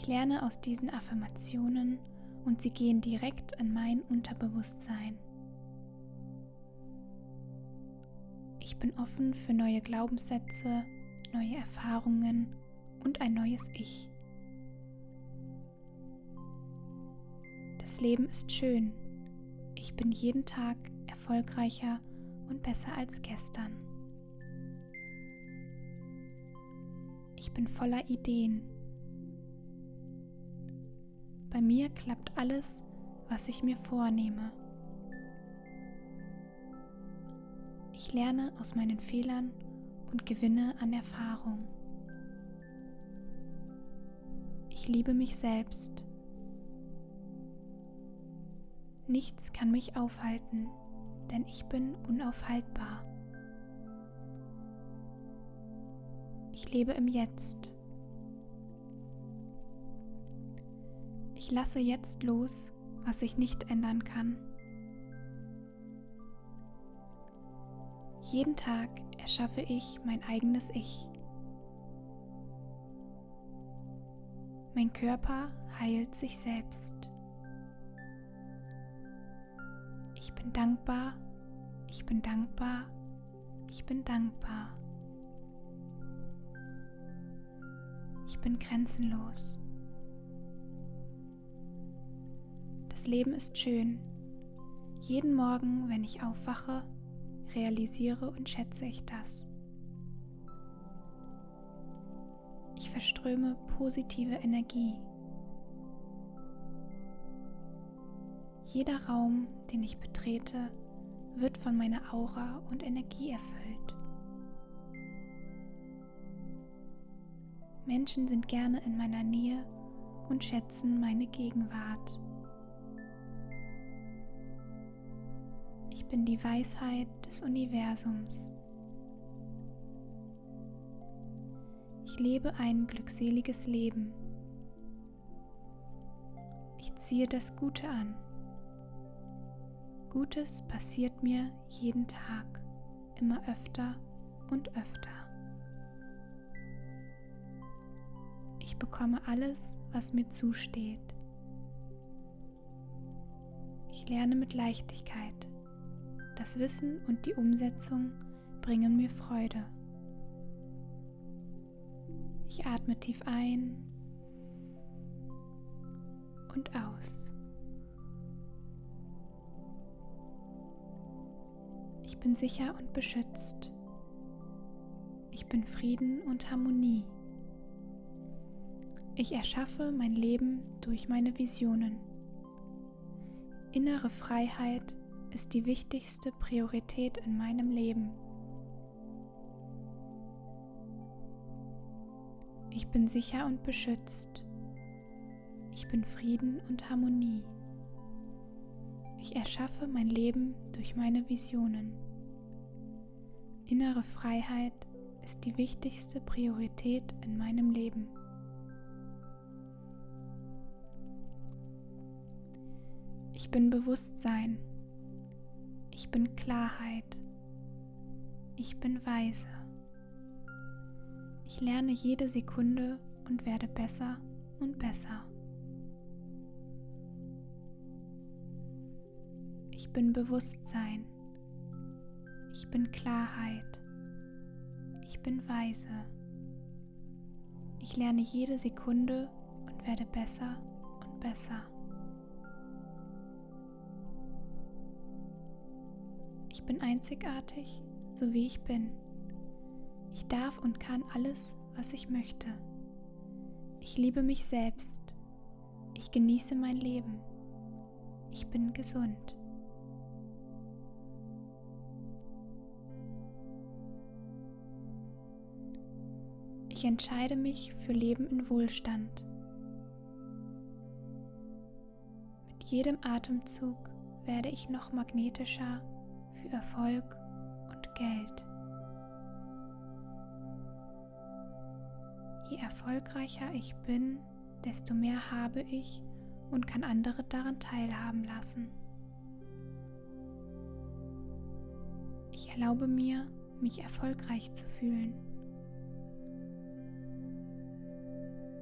Ich lerne aus diesen Affirmationen und sie gehen direkt in mein Unterbewusstsein. Ich bin offen für neue Glaubenssätze, neue Erfahrungen und ein neues Ich. Das Leben ist schön. Ich bin jeden Tag erfolgreicher und besser als gestern. Ich bin voller Ideen. Bei mir klappt alles, was ich mir vornehme. Ich lerne aus meinen Fehlern und gewinne an Erfahrung. Ich liebe mich selbst. Nichts kann mich aufhalten, denn ich bin unaufhaltbar. Ich lebe im Jetzt. Lasse jetzt los, was ich nicht ändern kann. Jeden Tag erschaffe ich mein eigenes Ich. Mein Körper heilt sich selbst. Ich bin dankbar, ich bin dankbar, ich bin dankbar. Ich bin grenzenlos. Das Leben ist schön. Jeden Morgen, wenn ich aufwache, realisiere und schätze ich das. Ich verströme positive Energie. Jeder Raum, den ich betrete, wird von meiner Aura und Energie erfüllt. Menschen sind gerne in meiner Nähe und schätzen meine Gegenwart. Bin die Weisheit des Universums. Ich lebe ein glückseliges Leben. Ich ziehe das Gute an. Gutes passiert mir jeden Tag, immer öfter und öfter. Ich bekomme alles, was mir zusteht. Ich lerne mit Leichtigkeit. Das Wissen und die Umsetzung bringen mir Freude. Ich atme tief ein und aus. Ich bin sicher und beschützt. Ich bin Frieden und Harmonie. Ich erschaffe mein Leben durch meine Visionen. Innere Freiheit ist die wichtigste Priorität in meinem Leben. Ich bin sicher und beschützt. Ich bin Frieden und Harmonie. Ich erschaffe mein Leben durch meine Visionen. Innere Freiheit ist die wichtigste Priorität in meinem Leben. Ich bin Bewusstsein. Ich bin Klarheit. Ich bin weise. Ich lerne jede Sekunde und werde besser und besser. Ich bin Bewusstsein. Ich bin Klarheit. Ich bin weise. Ich lerne jede Sekunde und werde besser und besser. Bin einzigartig, so wie ich bin. Ich darf und kann alles, was ich möchte. Ich liebe mich selbst. Ich genieße mein Leben. Ich bin gesund. Ich entscheide mich für Leben in Wohlstand. Mit jedem Atemzug werde ich noch magnetischer für Erfolg und Geld. Je erfolgreicher ich bin, desto mehr habe ich und kann andere daran teilhaben lassen. Ich erlaube mir, mich erfolgreich zu fühlen.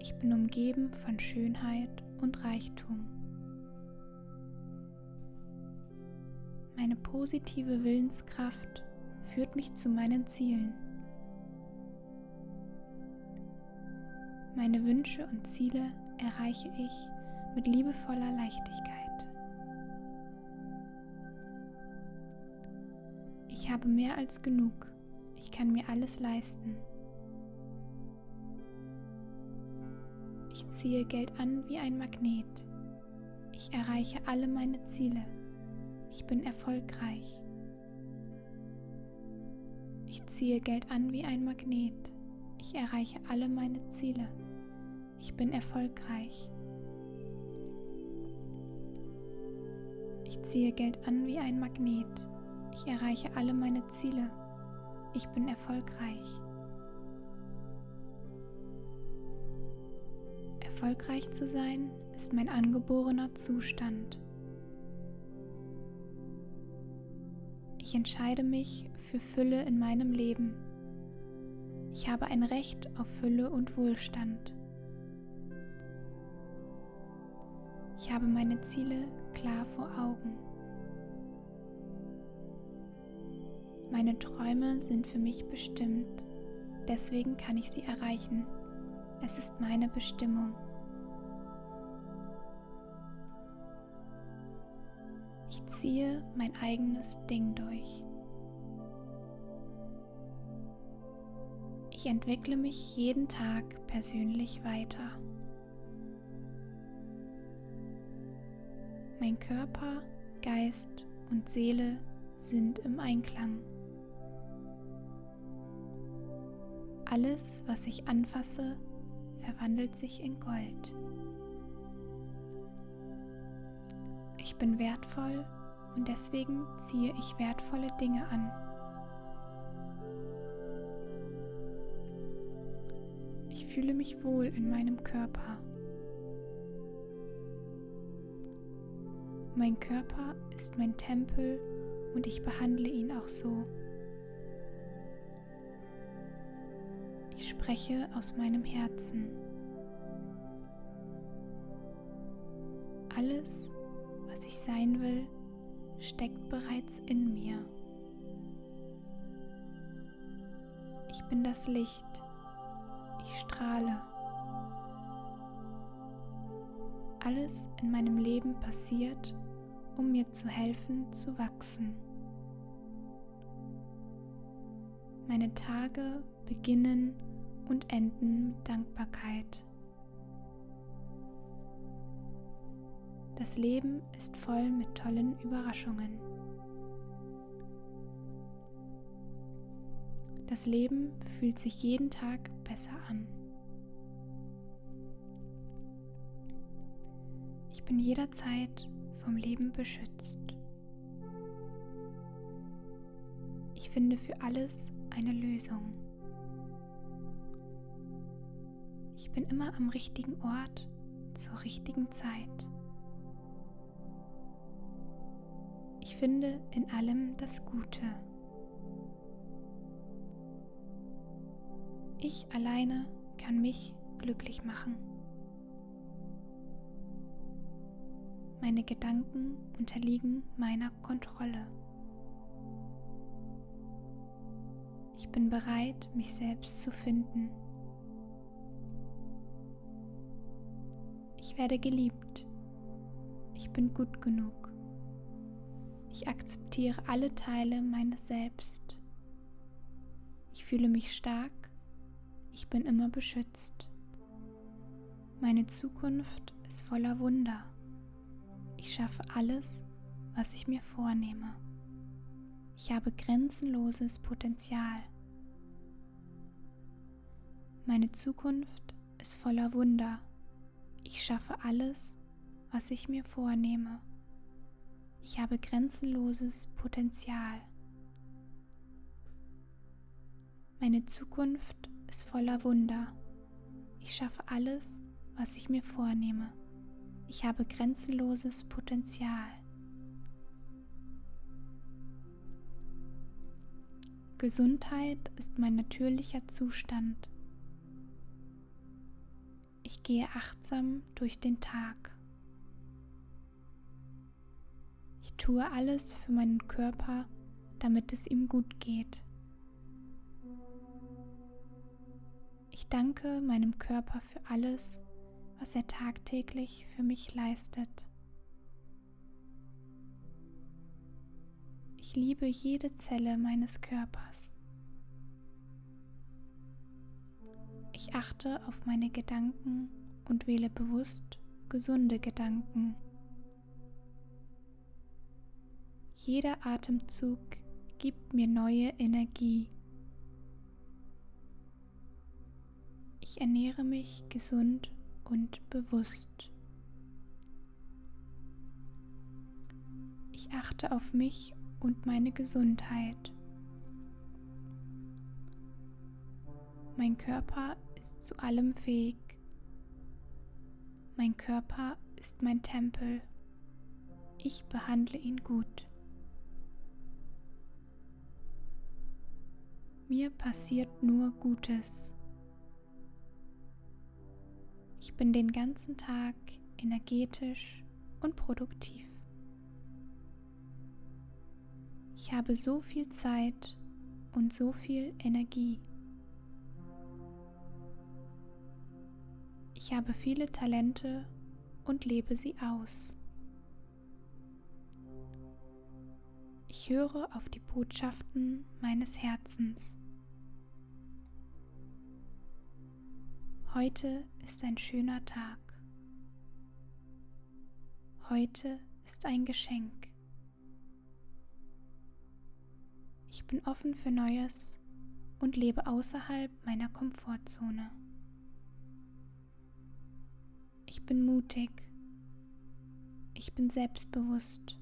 Ich bin umgeben von Schönheit und Reichtum. Meine positive Willenskraft führt mich zu meinen Zielen. Meine Wünsche und Ziele erreiche ich mit liebevoller Leichtigkeit. Ich habe mehr als genug. Ich kann mir alles leisten. Ich ziehe Geld an wie ein Magnet. Ich erreiche alle meine Ziele. Ich bin erfolgreich. Ich ziehe Geld an wie ein Magnet. Ich erreiche alle meine Ziele. Ich bin erfolgreich. Ich ziehe Geld an wie ein Magnet. Ich erreiche alle meine Ziele. Ich bin erfolgreich. Erfolgreich zu sein ist mein angeborener Zustand. Ich entscheide mich für Fülle in meinem Leben. Ich habe ein Recht auf Fülle und Wohlstand. Ich habe meine Ziele klar vor Augen. Meine Träume sind für mich bestimmt, deswegen kann ich sie erreichen. Es ist meine Bestimmung. Ich ziehe mein eigenes Ding durch. Ich entwickle mich jeden Tag persönlich weiter. Mein Körper, Geist und Seele sind im Einklang. Alles, was ich anfasse, verwandelt sich in Gold. Ich bin wertvoll und deswegen ziehe ich wertvolle Dinge an. Ich fühle mich wohl in meinem Körper. Mein Körper ist mein Tempel und ich behandle ihn auch so. Ich spreche aus meinem Herzen. Alles, sein will, steckt bereits in mir. Ich bin das Licht. Ich strahle. Alles in meinem Leben passiert, um mir zu helfen zu wachsen. Meine Tage beginnen und enden mit Dankbarkeit. Das Leben ist voll mit tollen Überraschungen. Das Leben fühlt sich jeden Tag besser an. Ich bin jederzeit vom Leben beschützt. Ich finde für alles eine Lösung. Ich bin immer am richtigen Ort zur richtigen Zeit. Finde in allem das Gute. Ich alleine kann mich glücklich machen. Meine Gedanken unterliegen meiner Kontrolle. Ich bin bereit, mich selbst zu finden. Ich werde geliebt. Ich bin gut genug. Ich akzeptiere alle Teile meines Selbst. Ich fühle mich stark. Ich bin immer beschützt. Meine Zukunft ist voller Wunder. Ich schaffe alles, was ich mir vornehme. Ich habe grenzenloses Potenzial. Meine Zukunft ist voller Wunder. Ich schaffe alles, was ich mir vornehme. Ich habe grenzenloses Potenzial. Meine Zukunft ist voller Wunder. Ich schaffe alles, was ich mir vornehme. Ich habe grenzenloses Potenzial. Gesundheit ist mein natürlicher Zustand. Ich gehe achtsam durch den Tag. Ich tue alles für meinen Körper, damit es ihm gut geht. Ich danke meinem Körper für alles, was er tagtäglich für mich leistet. Ich liebe jede Zelle meines Körpers. Ich achte auf meine Gedanken und wähle bewusst gesunde Gedanken. Jeder Atemzug gibt mir neue Energie. Ich ernähre mich gesund und bewusst. Ich achte auf mich und meine Gesundheit. Mein Körper ist zu allem fähig. Mein Körper ist mein Tempel. Ich behandle ihn gut. Mir passiert nur Gutes. Ich bin den ganzen Tag energetisch und produktiv. Ich habe so viel Zeit und so viel Energie. Ich habe viele Talente und lebe sie aus. Ich höre auf die Botschaften meines Herzens. Heute ist ein schöner Tag. Heute ist ein Geschenk. Ich bin offen für Neues und lebe außerhalb meiner Komfortzone. Ich bin mutig. Ich bin selbstbewusst.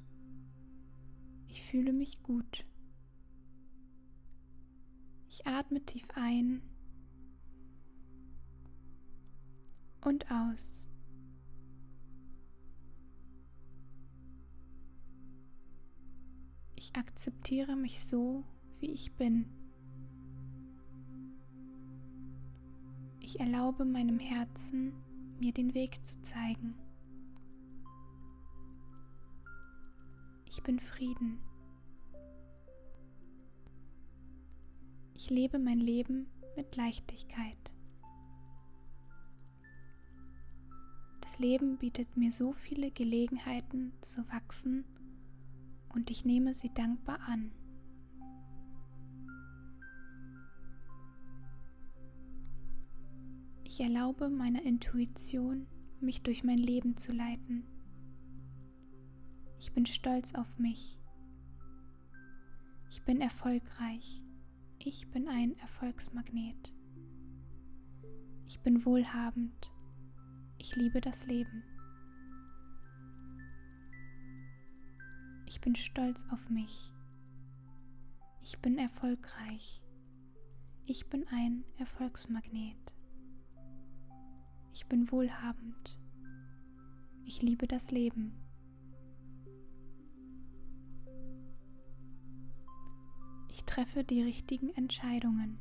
Ich fühle mich gut. Ich atme tief ein und aus. Ich akzeptiere mich so, wie ich bin. Ich erlaube meinem Herzen, mir den Weg zu zeigen. Ich bin Frieden. Ich lebe mein Leben mit Leichtigkeit. Das Leben bietet mir so viele Gelegenheiten zu wachsen und ich nehme sie dankbar an. Ich erlaube meiner Intuition, mich durch mein Leben zu leiten. Ich bin stolz auf mich. Ich bin erfolgreich. Ich bin ein Erfolgsmagnet. Ich bin wohlhabend. Ich liebe das Leben. Ich bin stolz auf mich. Ich bin erfolgreich. Ich bin ein Erfolgsmagnet. Ich bin wohlhabend. Ich liebe das Leben. Treffe die richtigen Entscheidungen.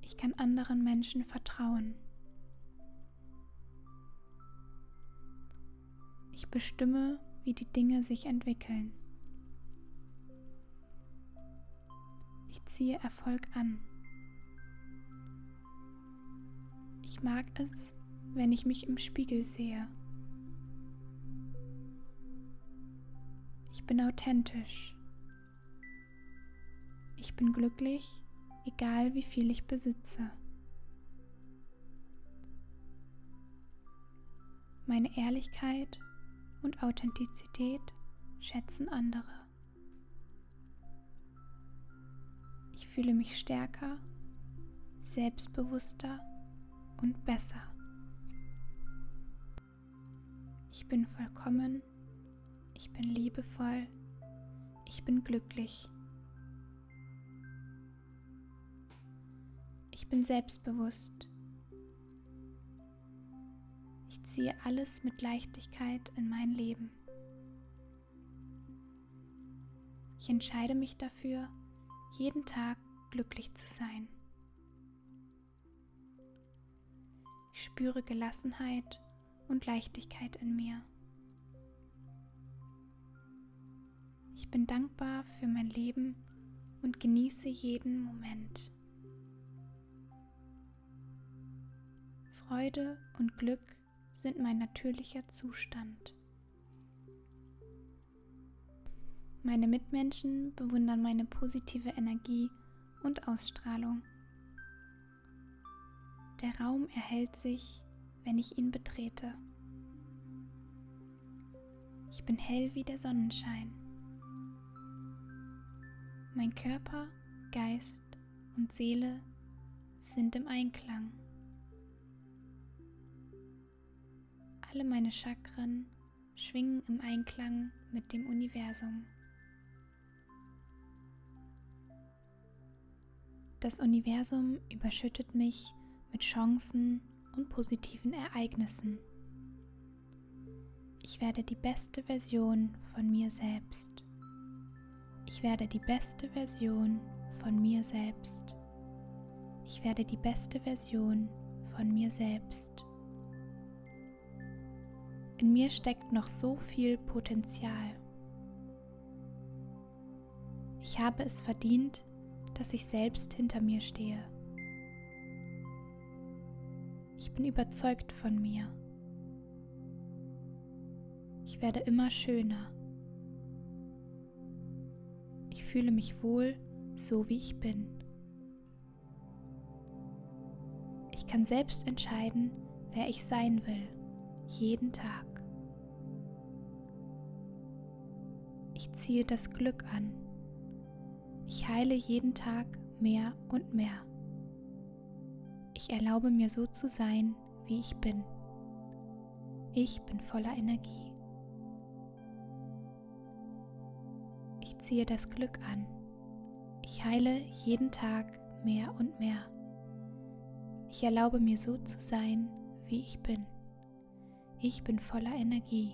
Ich kann anderen Menschen vertrauen. Ich bestimme, wie die Dinge sich entwickeln. Ich ziehe Erfolg an. Ich mag es, wenn ich mich im Spiegel sehe. Ich bin authentisch. Ich bin glücklich, egal wie viel ich besitze. Meine Ehrlichkeit und Authentizität schätzen andere. Ich fühle mich stärker, selbstbewusster und besser. Ich bin vollkommen, ich bin liebevoll, ich bin glücklich. Ich bin selbstbewusst. Ich ziehe alles mit Leichtigkeit in mein Leben. Ich entscheide mich dafür, jeden Tag glücklich zu sein. Ich spüre Gelassenheit und Leichtigkeit in mir. Ich bin dankbar für mein Leben und genieße jeden Moment. Freude und Glück sind mein natürlicher Zustand. Meine Mitmenschen bewundern meine positive Energie und Ausstrahlung. Der Raum erhält sich, wenn ich ihn betrete. Ich bin hell wie der Sonnenschein. Mein Körper, Geist und Seele sind im Einklang. Alle meine Chakren schwingen im Einklang mit dem Universum. Das Universum überschüttet mich mit Chancen und positiven Ereignissen. Ich werde die beste Version von mir selbst. Ich werde die beste Version von mir selbst. Ich werde die beste Version von mir selbst. In mir steckt noch so viel Potenzial. Ich habe es verdient, dass ich selbst hinter mir stehe. Ich bin überzeugt von mir. Ich werde immer schöner. Ich fühle mich wohl, so wie ich bin. Ich kann selbst entscheiden, wer ich sein will, jeden Tag. Ich ziehe das Glück an. Ich heile jeden Tag mehr und mehr. Ich erlaube mir so zu sein, wie ich bin. Ich bin voller Energie. Ich ziehe das Glück an. Ich heile jeden Tag mehr und mehr. Ich erlaube mir so zu sein, wie ich bin. Ich bin voller Energie.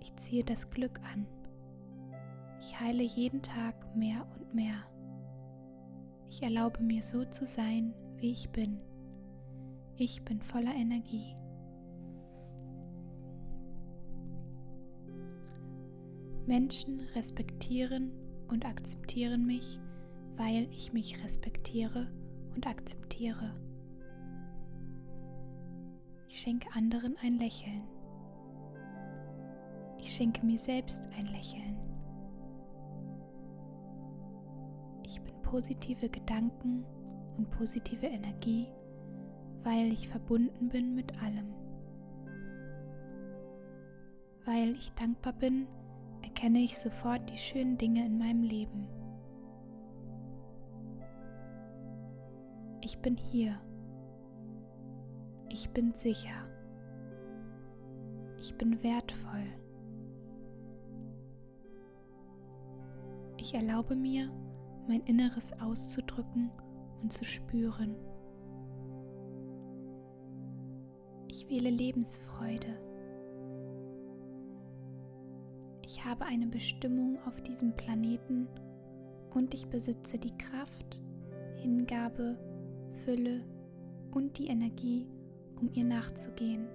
Ich ziehe das Glück an. Ich heile jeden Tag mehr und mehr. Ich erlaube mir so zu sein, wie ich bin. Ich bin voller Energie. Menschen respektieren und akzeptieren mich, weil ich mich respektiere und akzeptiere. Ich schenke anderen ein Lächeln. Ich schenke mir selbst ein Lächeln. Ich bin positive Gedanken und positive Energie, weil ich verbunden bin mit allem. Weil ich dankbar bin, erkenne ich sofort die schönen Dinge in meinem Leben. Ich bin hier. Ich bin sicher. Ich bin wertvoll. Ich erlaube mir, mein Inneres auszudrücken und zu spüren. Ich wähle Lebensfreude. Ich habe eine Bestimmung auf diesem Planeten und ich besitze die Kraft, Hingabe, Fülle und die Energie, um ihr nachzugehen.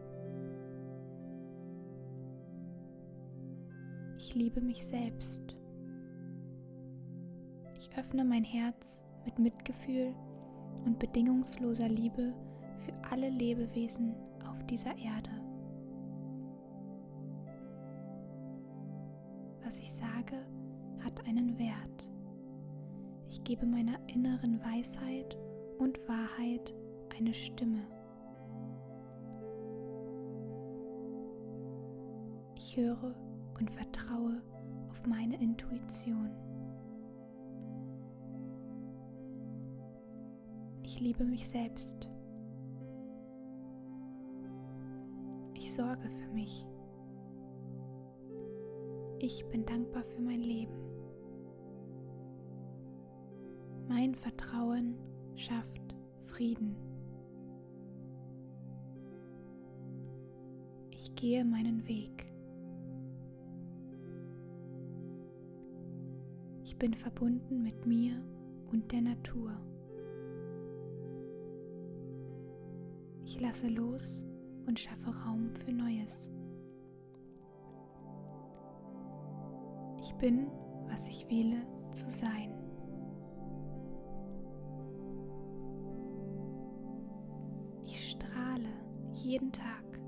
Ich liebe mich selbst. Ich öffne mein Herz mit Mitgefühl und bedingungsloser Liebe für alle Lebewesen auf dieser Erde. Was ich sage, hat einen Wert. Ich gebe meiner inneren Weisheit und Wahrheit eine Stimme. Ich höre und vertraue auf meine Intuition. Ich liebe mich selbst. Ich sorge für mich. Ich bin dankbar für mein Leben. Mein Vertrauen schafft Frieden. Ich gehe meinen Weg. bin verbunden mit mir und der Natur. Ich lasse los und schaffe Raum für Neues. Ich bin, was ich wähle zu sein. Ich strahle jeden Tag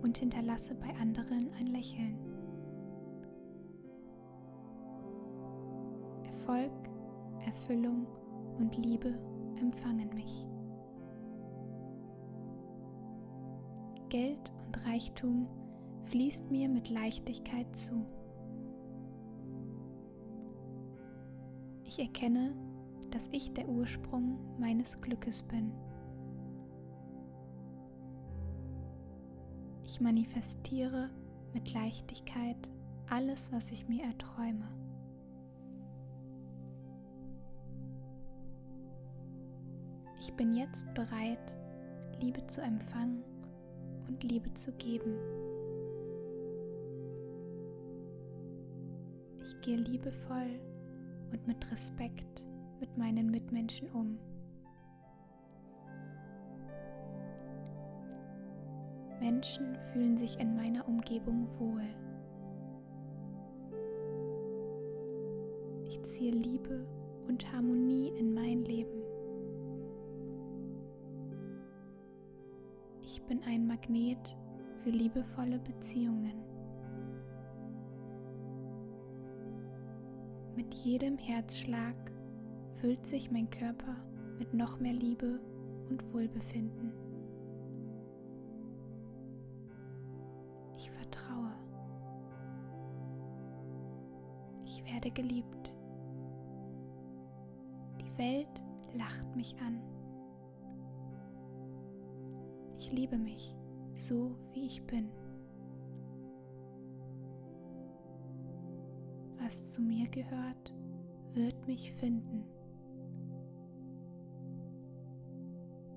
und hinterlasse bei anderen ein Lächeln. Erfolg, Erfüllung und Liebe empfangen mich. Geld und Reichtum fließt mir mit Leichtigkeit zu. Ich erkenne, dass ich der Ursprung meines Glückes bin. Ich manifestiere mit Leichtigkeit alles, was ich mir erträume. Ich bin jetzt bereit, Liebe zu empfangen und Liebe zu geben. Ich gehe liebevoll und mit Respekt mit meinen Mitmenschen um. Menschen fühlen sich in meiner Umgebung wohl. Ich ziehe Liebe und Harmonie in mein Leben. Bin ein Magnet für liebevolle Beziehungen. Mit jedem Herzschlag füllt sich mein Körper mit noch mehr Liebe und Wohlbefinden. Ich vertraue. Ich werde geliebt. Die Welt lacht mich an. Ich liebe mich so, wie ich bin. was zu mir gehört, wird mich finden.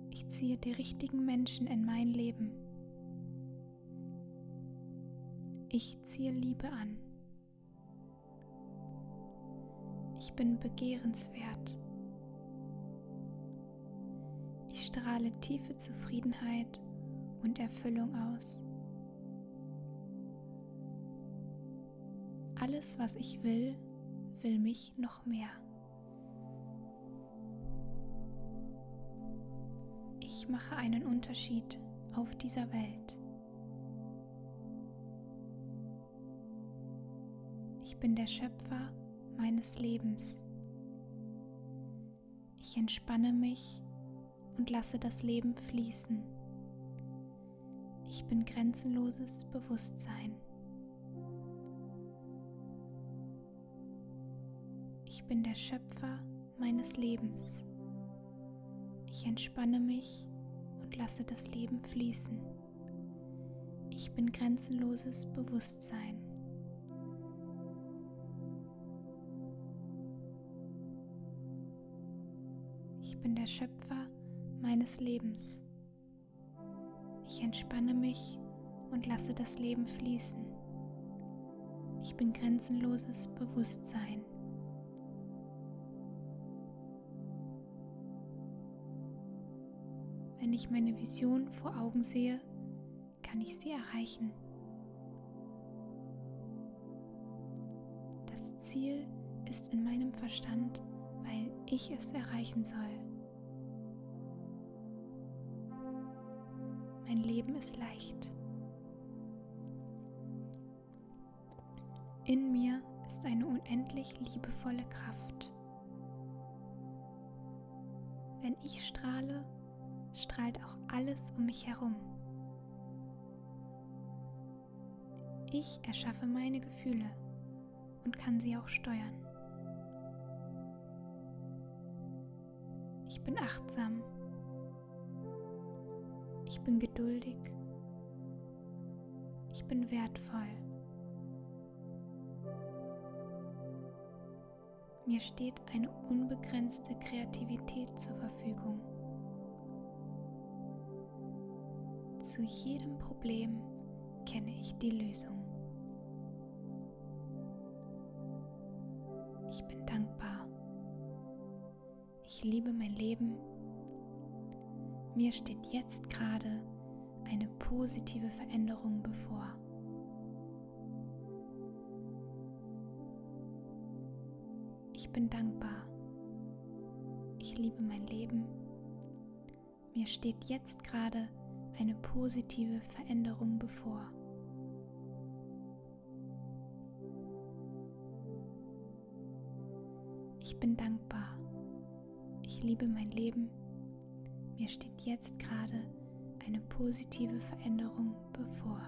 Ich ziehe die richtigen Menschen in mein Leben. Ich ziehe Liebe an. Ich bin begehrenswert. Strahle tiefe Zufriedenheit und Erfüllung aus. Alles, was ich will, will mich noch mehr. Ich mache einen Unterschied auf dieser Welt. Ich bin der Schöpfer meines Lebens. Ich entspanne mich und lasse das Leben fließen. Ich bin grenzenloses Bewusstsein. Ich bin der Schöpfer meines Lebens. Ich entspanne mich und lasse das Leben fließen. Ich bin grenzenloses Bewusstsein. Ich bin der Schöpfer meines Lebens. Ich entspanne mich und lasse das Leben fließen. Ich bin grenzenloses Bewusstsein. Wenn ich meine Vision vor Augen sehe, kann ich sie erreichen. Das Ziel ist in meinem Verstand, weil ich es erreichen soll. Mein Leben ist leicht. In mir ist eine unendlich liebevolle Kraft. Wenn ich strahle, strahlt auch alles um mich herum. Ich erschaffe meine Gefühle und kann sie auch steuern. Ich bin achtsam. Ich bin geduldig. Ich bin wertvoll. Mir steht eine unbegrenzte Kreativität zur Verfügung. Zu jedem Problem kenne ich die Lösung. Ich bin dankbar. Ich liebe mein Leben. Mir steht jetzt gerade eine positive Veränderung bevor. Ich bin dankbar. Ich liebe mein Leben. Mir steht jetzt gerade eine positive Veränderung bevor. Ich bin dankbar. Ich liebe mein Leben. Mir steht jetzt gerade eine positive Veränderung bevor.